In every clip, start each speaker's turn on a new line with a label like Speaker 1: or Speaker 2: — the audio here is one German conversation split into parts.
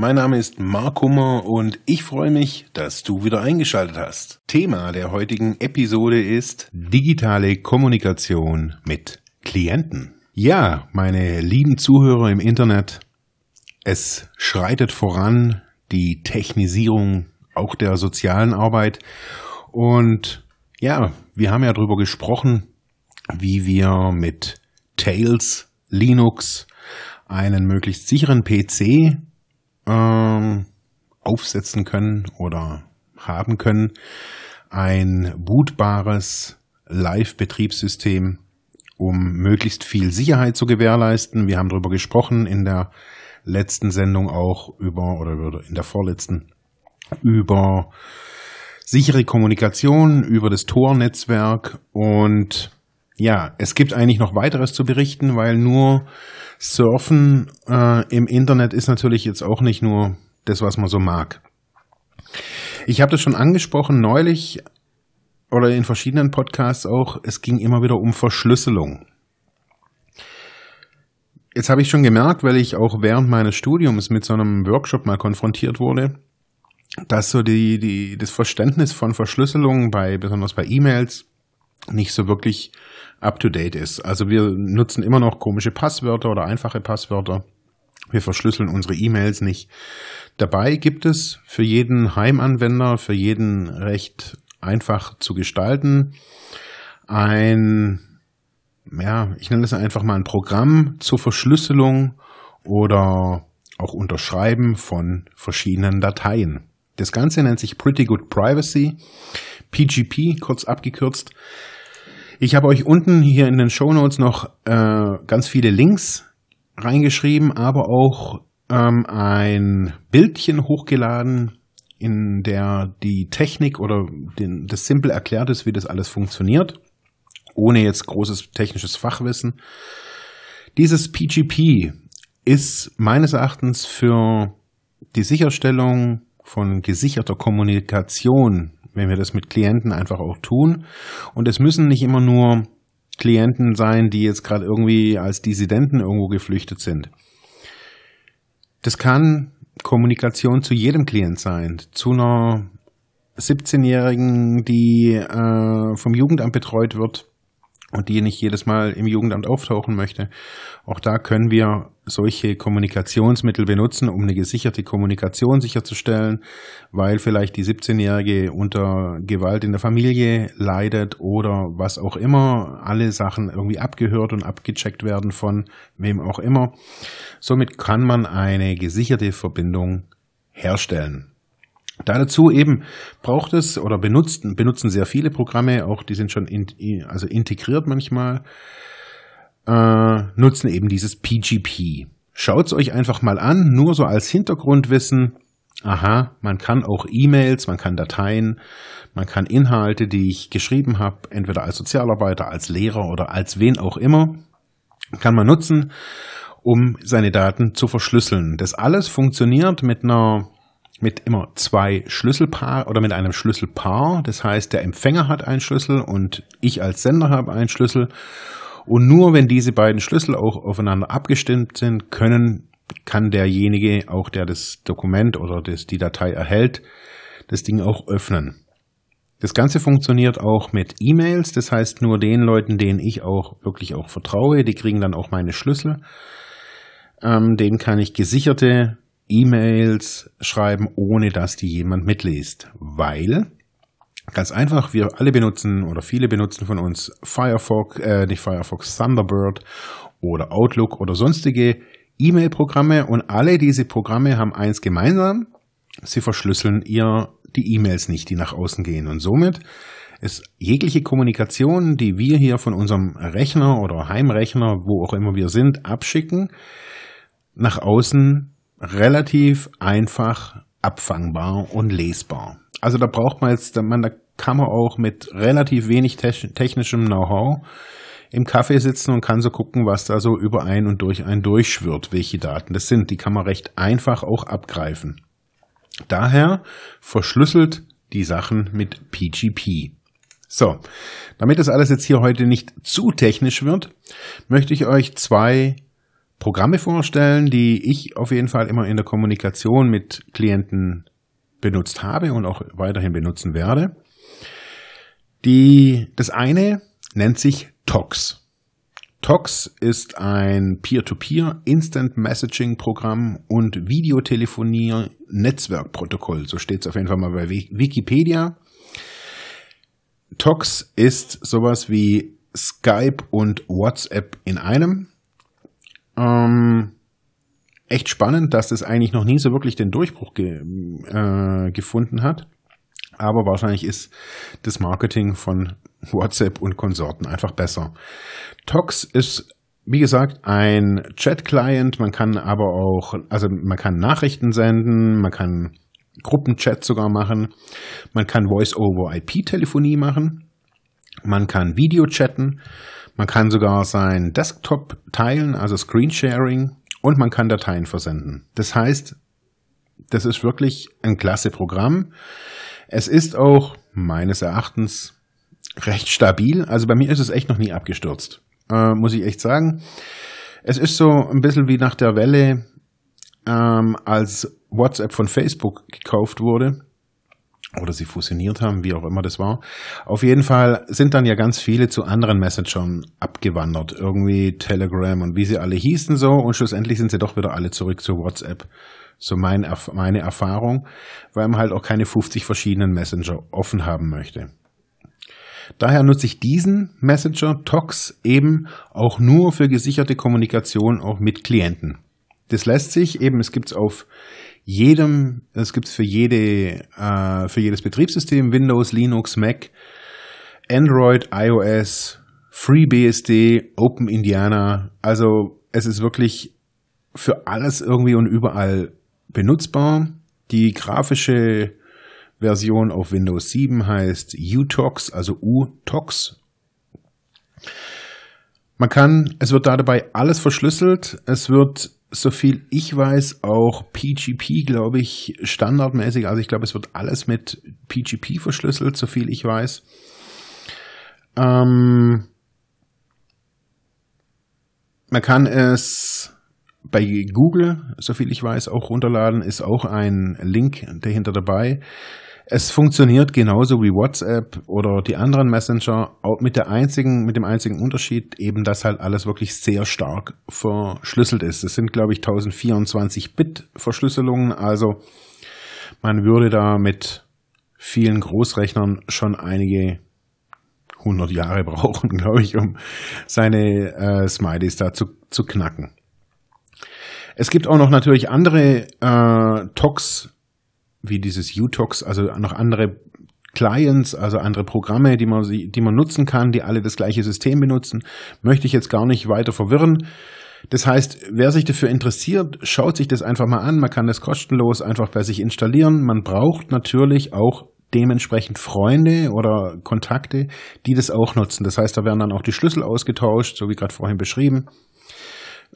Speaker 1: Mein Name ist Mark Hummer und ich freue mich, dass du wieder eingeschaltet hast. Thema der heutigen Episode ist digitale Kommunikation mit Klienten. Ja, meine lieben Zuhörer im Internet, es schreitet voran die Technisierung auch der sozialen Arbeit. Und ja, wir haben ja darüber gesprochen, wie wir mit Tails Linux einen möglichst sicheren PC ähm, aufsetzen können oder haben können. Ein bootbares Live-Betriebssystem, um möglichst viel Sicherheit zu gewährleisten. Wir haben darüber gesprochen in der letzten Sendung auch über, oder in der vorletzten, über sichere Kommunikation, über das Tor-Netzwerk und ja, es gibt eigentlich noch weiteres zu berichten, weil nur Surfen äh, im Internet ist natürlich jetzt auch nicht nur das, was man so mag. Ich habe das schon angesprochen neulich oder in verschiedenen Podcasts auch. Es ging immer wieder um Verschlüsselung. Jetzt habe ich schon gemerkt, weil ich auch während meines Studiums mit so einem Workshop mal konfrontiert wurde, dass so die, die, das Verständnis von Verschlüsselung bei, besonders bei E-Mails, nicht so wirklich up to date ist. Also wir nutzen immer noch komische Passwörter oder einfache Passwörter. Wir verschlüsseln unsere E-Mails nicht. Dabei gibt es für jeden Heimanwender, für jeden recht einfach zu gestalten, ein ja, ich nenne das einfach mal ein Programm zur Verschlüsselung oder auch Unterschreiben von verschiedenen Dateien. Das Ganze nennt sich Pretty Good Privacy, PGP, kurz abgekürzt. Ich habe euch unten hier in den Show Notes noch äh, ganz viele Links reingeschrieben, aber auch ähm, ein Bildchen hochgeladen, in der die Technik oder den, das Simple erklärt ist, wie das alles funktioniert ohne jetzt großes technisches Fachwissen. Dieses PGP ist meines Erachtens für die Sicherstellung von gesicherter Kommunikation, wenn wir das mit Klienten einfach auch tun. Und es müssen nicht immer nur Klienten sein, die jetzt gerade irgendwie als Dissidenten irgendwo geflüchtet sind. Das kann Kommunikation zu jedem Klient sein, zu einer 17-Jährigen, die äh, vom Jugendamt betreut wird, und die nicht jedes Mal im Jugendamt auftauchen möchte. Auch da können wir solche Kommunikationsmittel benutzen, um eine gesicherte Kommunikation sicherzustellen, weil vielleicht die 17-Jährige unter Gewalt in der Familie leidet oder was auch immer, alle Sachen irgendwie abgehört und abgecheckt werden von wem auch immer. Somit kann man eine gesicherte Verbindung herstellen. Da dazu eben braucht es oder benutzen, benutzen sehr viele Programme, auch die sind schon in, also integriert manchmal, äh, nutzen eben dieses PGP. Schaut es euch einfach mal an, nur so als Hintergrundwissen. Aha, man kann auch E-Mails, man kann Dateien, man kann Inhalte, die ich geschrieben habe, entweder als Sozialarbeiter, als Lehrer oder als wen auch immer, kann man nutzen, um seine Daten zu verschlüsseln. Das alles funktioniert mit einer mit immer zwei Schlüsselpaar oder mit einem Schlüsselpaar. Das heißt, der Empfänger hat einen Schlüssel und ich als Sender habe einen Schlüssel. Und nur wenn diese beiden Schlüssel auch aufeinander abgestimmt sind, können, kann derjenige, auch der das Dokument oder das, die Datei erhält, das Ding auch öffnen. Das Ganze funktioniert auch mit E-Mails. Das heißt, nur den Leuten, denen ich auch wirklich auch vertraue, die kriegen dann auch meine Schlüssel. Ähm, denen kann ich gesicherte E-Mails schreiben, ohne dass die jemand mitliest. Weil, ganz einfach, wir alle benutzen oder viele benutzen von uns Firefox, äh, nicht Firefox, Thunderbird oder Outlook oder sonstige E-Mail-Programme und alle diese Programme haben eins gemeinsam. Sie verschlüsseln ihr die E-Mails nicht, die nach außen gehen. Und somit ist jegliche Kommunikation, die wir hier von unserem Rechner oder Heimrechner, wo auch immer wir sind, abschicken, nach außen relativ einfach abfangbar und lesbar. Also da braucht man jetzt, man, da kann man auch mit relativ wenig technischem Know-how im Kaffee sitzen und kann so gucken, was da so über ein und durch ein durchschwirrt, welche Daten das sind. Die kann man recht einfach auch abgreifen. Daher verschlüsselt die Sachen mit PGP. So, damit das alles jetzt hier heute nicht zu technisch wird, möchte ich euch zwei Programme vorstellen, die ich auf jeden Fall immer in der Kommunikation mit Klienten benutzt habe und auch weiterhin benutzen werde. Die, das eine nennt sich TOX. TOX ist ein Peer-to-Peer Instant Messaging Programm und Videotelefonie Netzwerkprotokoll. So steht es auf jeden Fall mal bei Wikipedia. TOX ist sowas wie Skype und WhatsApp in einem. Ähm, echt spannend, dass das eigentlich noch nie so wirklich den Durchbruch ge äh, gefunden hat. Aber wahrscheinlich ist das Marketing von WhatsApp und Konsorten einfach besser. Tox ist wie gesagt, ein Chat-Client. Man kann aber auch, also man kann Nachrichten senden, man kann Gruppenchat sogar machen, man kann Voice-over-IP-Telefonie machen, man kann Video chatten, man kann sogar sein Desktop teilen, also Screensharing, und man kann Dateien versenden. Das heißt, das ist wirklich ein klasse Programm. Es ist auch meines Erachtens recht stabil. Also bei mir ist es echt noch nie abgestürzt, äh, muss ich echt sagen. Es ist so ein bisschen wie nach der Welle, ähm, als WhatsApp von Facebook gekauft wurde oder sie fusioniert haben, wie auch immer das war. Auf jeden Fall sind dann ja ganz viele zu anderen Messengern abgewandert, irgendwie Telegram und wie sie alle hießen so und schlussendlich sind sie doch wieder alle zurück zu WhatsApp. So mein, meine Erfahrung, weil man halt auch keine 50 verschiedenen Messenger offen haben möchte. Daher nutze ich diesen Messenger Tox eben auch nur für gesicherte Kommunikation auch mit Klienten. Das lässt sich eben, es gibt es auf jedem, es gibt es für jede, äh, für jedes Betriebssystem, Windows, Linux, Mac, Android, iOS, FreeBSD, OpenIndiana. Also es ist wirklich für alles irgendwie und überall benutzbar. Die grafische Version auf Windows 7 heißt UTOX, also UTOX. Man kann, es wird da dabei alles verschlüsselt. Es wird, so viel ich weiß, auch PGP, glaube ich, standardmäßig. Also ich glaube, es wird alles mit PGP verschlüsselt, so viel ich weiß. Ähm, man kann es bei Google, so viel ich weiß, auch runterladen, ist auch ein Link dahinter dabei. Es funktioniert genauso wie WhatsApp oder die anderen Messenger, auch mit der einzigen, mit dem einzigen Unterschied eben, dass halt alles wirklich sehr stark verschlüsselt ist. Es sind, glaube ich, 1024 Bit Verschlüsselungen, also man würde da mit vielen Großrechnern schon einige 100 Jahre brauchen, glaube ich, um seine äh, Smileys da zu, zu knacken. Es gibt auch noch natürlich andere äh, Tox wie dieses UTOX, also noch andere Clients, also andere Programme, die man, die man nutzen kann, die alle das gleiche System benutzen, möchte ich jetzt gar nicht weiter verwirren. Das heißt, wer sich dafür interessiert, schaut sich das einfach mal an. Man kann das kostenlos einfach bei sich installieren. Man braucht natürlich auch dementsprechend Freunde oder Kontakte, die das auch nutzen. Das heißt, da werden dann auch die Schlüssel ausgetauscht, so wie gerade vorhin beschrieben,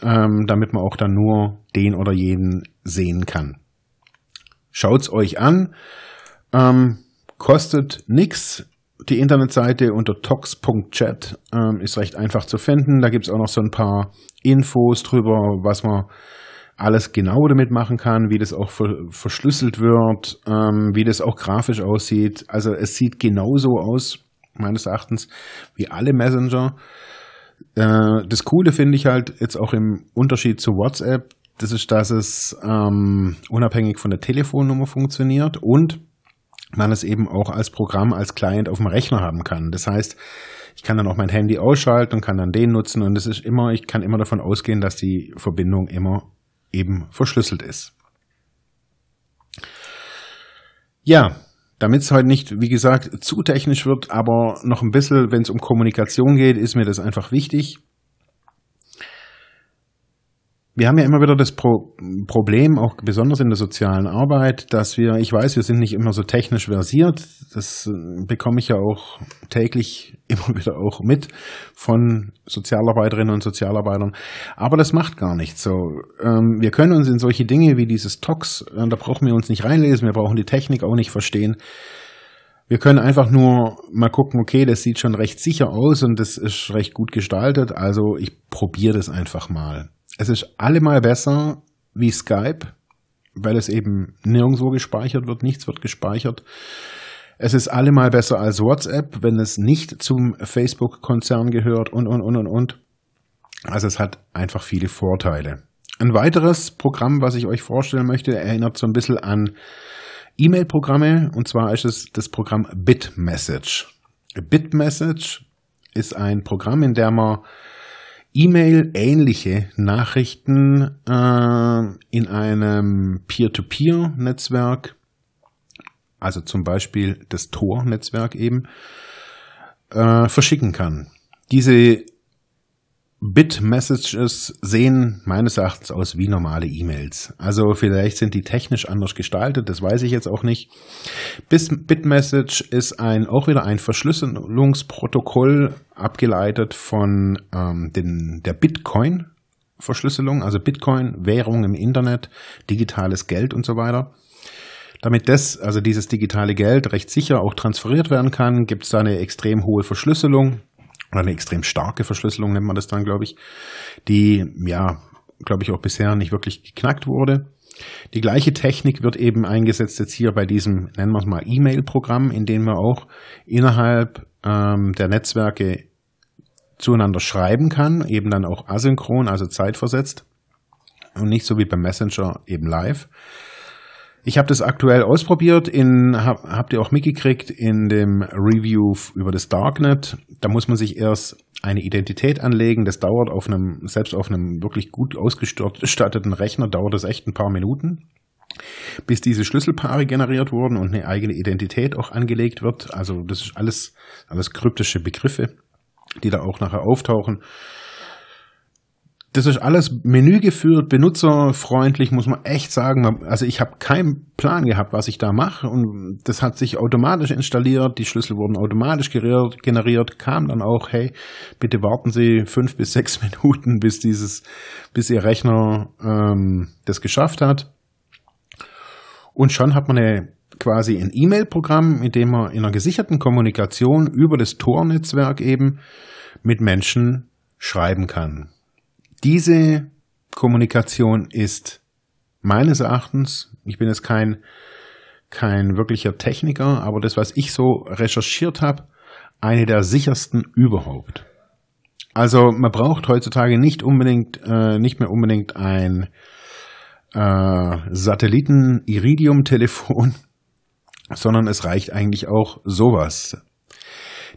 Speaker 1: ähm, damit man auch dann nur den oder jeden sehen kann. Schaut's euch an. Ähm, kostet nix. Die Internetseite unter tox.chat ähm, ist recht einfach zu finden. Da gibt's auch noch so ein paar Infos drüber, was man alles genau damit machen kann, wie das auch verschlüsselt wird, ähm, wie das auch grafisch aussieht. Also es sieht genauso aus, meines Erachtens, wie alle Messenger. Äh, das Coole finde ich halt jetzt auch im Unterschied zu WhatsApp, das ist, dass es ähm, unabhängig von der Telefonnummer funktioniert und man es eben auch als Programm, als Client auf dem Rechner haben kann. Das heißt, ich kann dann auch mein Handy ausschalten und kann dann den nutzen und es ist immer, ich kann immer davon ausgehen, dass die Verbindung immer eben verschlüsselt ist. Ja, damit es heute nicht, wie gesagt, zu technisch wird, aber noch ein bisschen, wenn es um Kommunikation geht, ist mir das einfach wichtig. Wir haben ja immer wieder das Pro Problem, auch besonders in der sozialen Arbeit, dass wir, ich weiß, wir sind nicht immer so technisch versiert. Das äh, bekomme ich ja auch täglich immer wieder auch mit von Sozialarbeiterinnen und Sozialarbeitern. Aber das macht gar nichts so. Ähm, wir können uns in solche Dinge wie dieses Tox, äh, da brauchen wir uns nicht reinlesen, wir brauchen die Technik auch nicht verstehen. Wir können einfach nur mal gucken, okay, das sieht schon recht sicher aus und das ist recht gut gestaltet, also ich probiere das einfach mal. Es ist allemal besser wie Skype, weil es eben nirgendwo gespeichert wird, nichts wird gespeichert. Es ist allemal besser als WhatsApp, wenn es nicht zum Facebook-Konzern gehört und, und, und, und, und. Also es hat einfach viele Vorteile. Ein weiteres Programm, was ich euch vorstellen möchte, erinnert so ein bisschen an E-Mail-Programme und zwar ist es das Programm BitMessage. BitMessage ist ein Programm, in dem man E-Mail-ähnliche Nachrichten äh, in einem Peer-to-Peer-Netzwerk, also zum Beispiel das Tor-Netzwerk eben, äh, verschicken kann. Diese Bit-Messages sehen meines Erachtens aus wie normale E-Mails. Also vielleicht sind die technisch anders gestaltet, das weiß ich jetzt auch nicht. Bit-Message ist ein, auch wieder ein Verschlüsselungsprotokoll, abgeleitet von ähm, den, der Bitcoin. Verschlüsselung, also Bitcoin, Währung im Internet, digitales Geld und so weiter. Damit das, also dieses digitale Geld recht sicher auch transferiert werden kann, gibt es da eine extrem hohe Verschlüsselung eine extrem starke Verschlüsselung nennt man das dann, glaube ich, die ja, glaube ich, auch bisher nicht wirklich geknackt wurde. Die gleiche Technik wird eben eingesetzt jetzt hier bei diesem, nennen wir es mal, E-Mail-Programm, in dem man auch innerhalb ähm, der Netzwerke zueinander schreiben kann, eben dann auch asynchron, also zeitversetzt und nicht so wie beim Messenger eben live. Ich habe das aktuell ausprobiert, in, hab, habt ihr auch mitgekriegt in dem Review über das Darknet. Da muss man sich erst eine Identität anlegen. Das dauert auf einem, selbst auf einem wirklich gut ausgestatteten Rechner, dauert das echt ein paar Minuten, bis diese Schlüsselpaare generiert wurden und eine eigene Identität auch angelegt wird. Also das ist alles, alles kryptische Begriffe, die da auch nachher auftauchen. Das ist alles Menü geführt, benutzerfreundlich, muss man echt sagen. Also ich habe keinen Plan gehabt, was ich da mache. Und das hat sich automatisch installiert, die Schlüssel wurden automatisch generiert, kam dann auch, hey, bitte warten Sie fünf bis sechs Minuten, bis dieses, bis Ihr Rechner ähm, das geschafft hat. Und schon hat man eine, quasi ein E-Mail-Programm, mit dem man in einer gesicherten Kommunikation über das Tor-Netzwerk eben mit Menschen schreiben kann. Diese Kommunikation ist meines Erachtens, ich bin jetzt kein, kein wirklicher Techniker, aber das, was ich so recherchiert habe, eine der sichersten überhaupt. Also man braucht heutzutage nicht unbedingt, äh, nicht mehr unbedingt ein äh, Satelliten-Iridium-Telefon, sondern es reicht eigentlich auch sowas.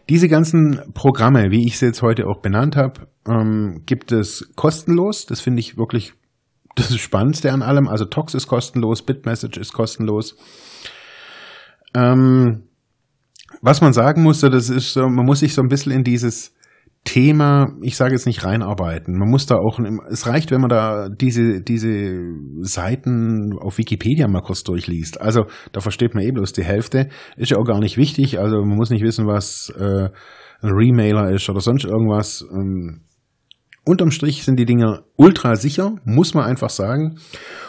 Speaker 1: Diese ganzen Programme, wie ich sie jetzt heute auch benannt habe, ähm, gibt es kostenlos. Das finde ich wirklich das Spannendste an allem. Also Tox ist kostenlos, Bitmessage ist kostenlos. Ähm, was man sagen musste, das ist man muss sich so ein bisschen in dieses Thema, ich sage jetzt nicht reinarbeiten. Man muss da auch, es reicht, wenn man da diese, diese Seiten auf Wikipedia mal kurz durchliest. Also da versteht man eh bloß die Hälfte. Ist ja auch gar nicht wichtig. Also man muss nicht wissen, was äh, ein Remailer ist oder sonst irgendwas. Ähm, unterm Strich sind die Dinger ultra sicher, muss man einfach sagen.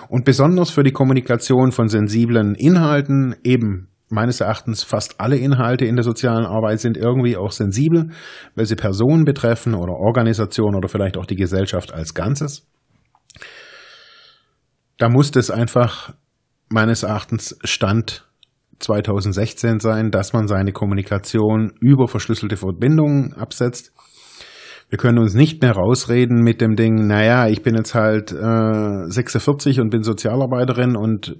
Speaker 1: Und besonders für die Kommunikation von sensiblen Inhalten eben meines Erachtens fast alle Inhalte in der sozialen Arbeit sind irgendwie auch sensibel, weil sie Personen betreffen oder Organisationen oder vielleicht auch die Gesellschaft als Ganzes. Da muss es einfach meines Erachtens Stand 2016 sein, dass man seine Kommunikation über verschlüsselte Verbindungen absetzt. Wir können uns nicht mehr rausreden mit dem Ding, naja, ich bin jetzt halt äh, 46 und bin Sozialarbeiterin und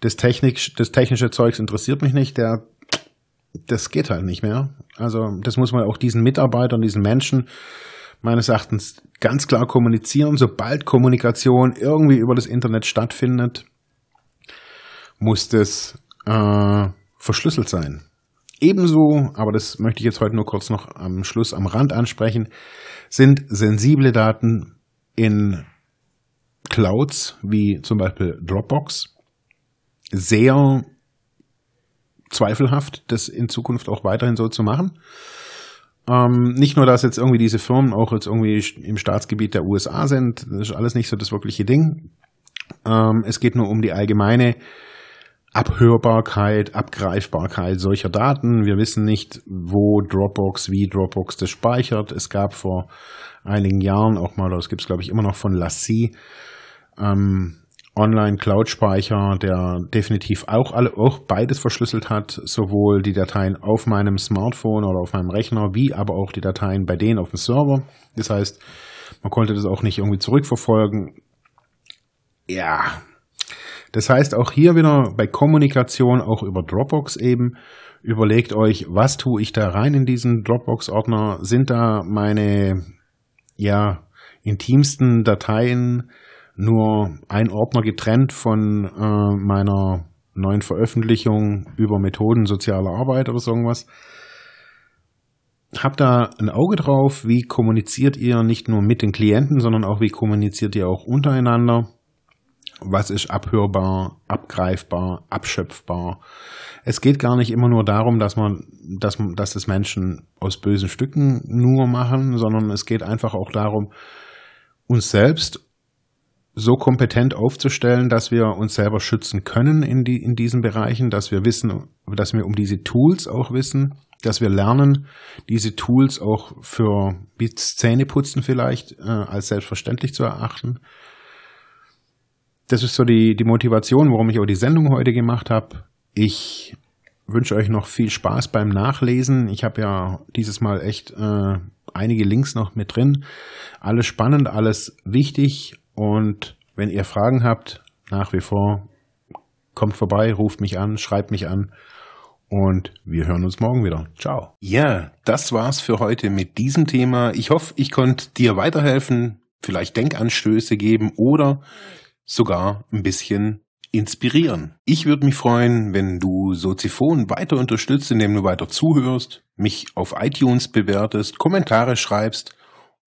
Speaker 1: das, Technik, das technische Zeugs interessiert mich nicht, der, das geht halt nicht mehr. Also das muss man auch diesen Mitarbeitern, diesen Menschen meines Erachtens ganz klar kommunizieren. Sobald Kommunikation irgendwie über das Internet stattfindet, muss das äh, verschlüsselt sein. Ebenso, aber das möchte ich jetzt heute nur kurz noch am Schluss am Rand ansprechen, sind sensible Daten in Clouds wie zum Beispiel Dropbox sehr zweifelhaft, das in Zukunft auch weiterhin so zu machen. Ähm, nicht nur, dass jetzt irgendwie diese Firmen auch jetzt irgendwie im Staatsgebiet der USA sind, das ist alles nicht so das wirkliche Ding. Ähm, es geht nur um die allgemeine Abhörbarkeit, Abgreifbarkeit solcher Daten. Wir wissen nicht, wo Dropbox, wie Dropbox das speichert. Es gab vor einigen Jahren auch mal, das gibt es glaube ich immer noch von Lassie, ähm, Online-Cloud-Speicher, der definitiv auch alle, auch beides verschlüsselt hat, sowohl die Dateien auf meinem Smartphone oder auf meinem Rechner, wie aber auch die Dateien bei denen auf dem Server. Das heißt, man konnte das auch nicht irgendwie zurückverfolgen. Ja. Das heißt, auch hier wieder bei Kommunikation, auch über Dropbox eben, überlegt euch, was tue ich da rein in diesen Dropbox-Ordner? Sind da meine, ja, intimsten Dateien, nur ein Ordner getrennt von äh, meiner neuen Veröffentlichung über Methoden sozialer Arbeit oder so irgendwas. Habt da ein Auge drauf, wie kommuniziert ihr nicht nur mit den Klienten, sondern auch wie kommuniziert ihr auch untereinander. Was ist abhörbar, abgreifbar, abschöpfbar? Es geht gar nicht immer nur darum, dass man, dass, dass das Menschen aus bösen Stücken nur machen, sondern es geht einfach auch darum, uns selbst so kompetent aufzustellen, dass wir uns selber schützen können in, die, in diesen Bereichen, dass wir wissen, dass wir um diese Tools auch wissen, dass wir lernen, diese Tools auch für wie Zähneputzen vielleicht äh, als selbstverständlich zu erachten. Das ist so die, die Motivation, warum ich auch die Sendung heute gemacht habe. Ich wünsche euch noch viel Spaß beim Nachlesen. Ich habe ja dieses Mal echt äh, einige Links noch mit drin. Alles spannend, alles wichtig und wenn ihr Fragen habt, nach wie vor, kommt vorbei, ruft mich an, schreibt mich an. Und wir hören uns morgen wieder. Ciao. Ja, das war's für heute mit diesem Thema. Ich hoffe, ich konnte dir weiterhelfen, vielleicht Denkanstöße geben oder sogar ein bisschen inspirieren. Ich würde mich freuen, wenn du Soziphon weiter unterstützt, indem du weiter zuhörst, mich auf iTunes bewertest, Kommentare schreibst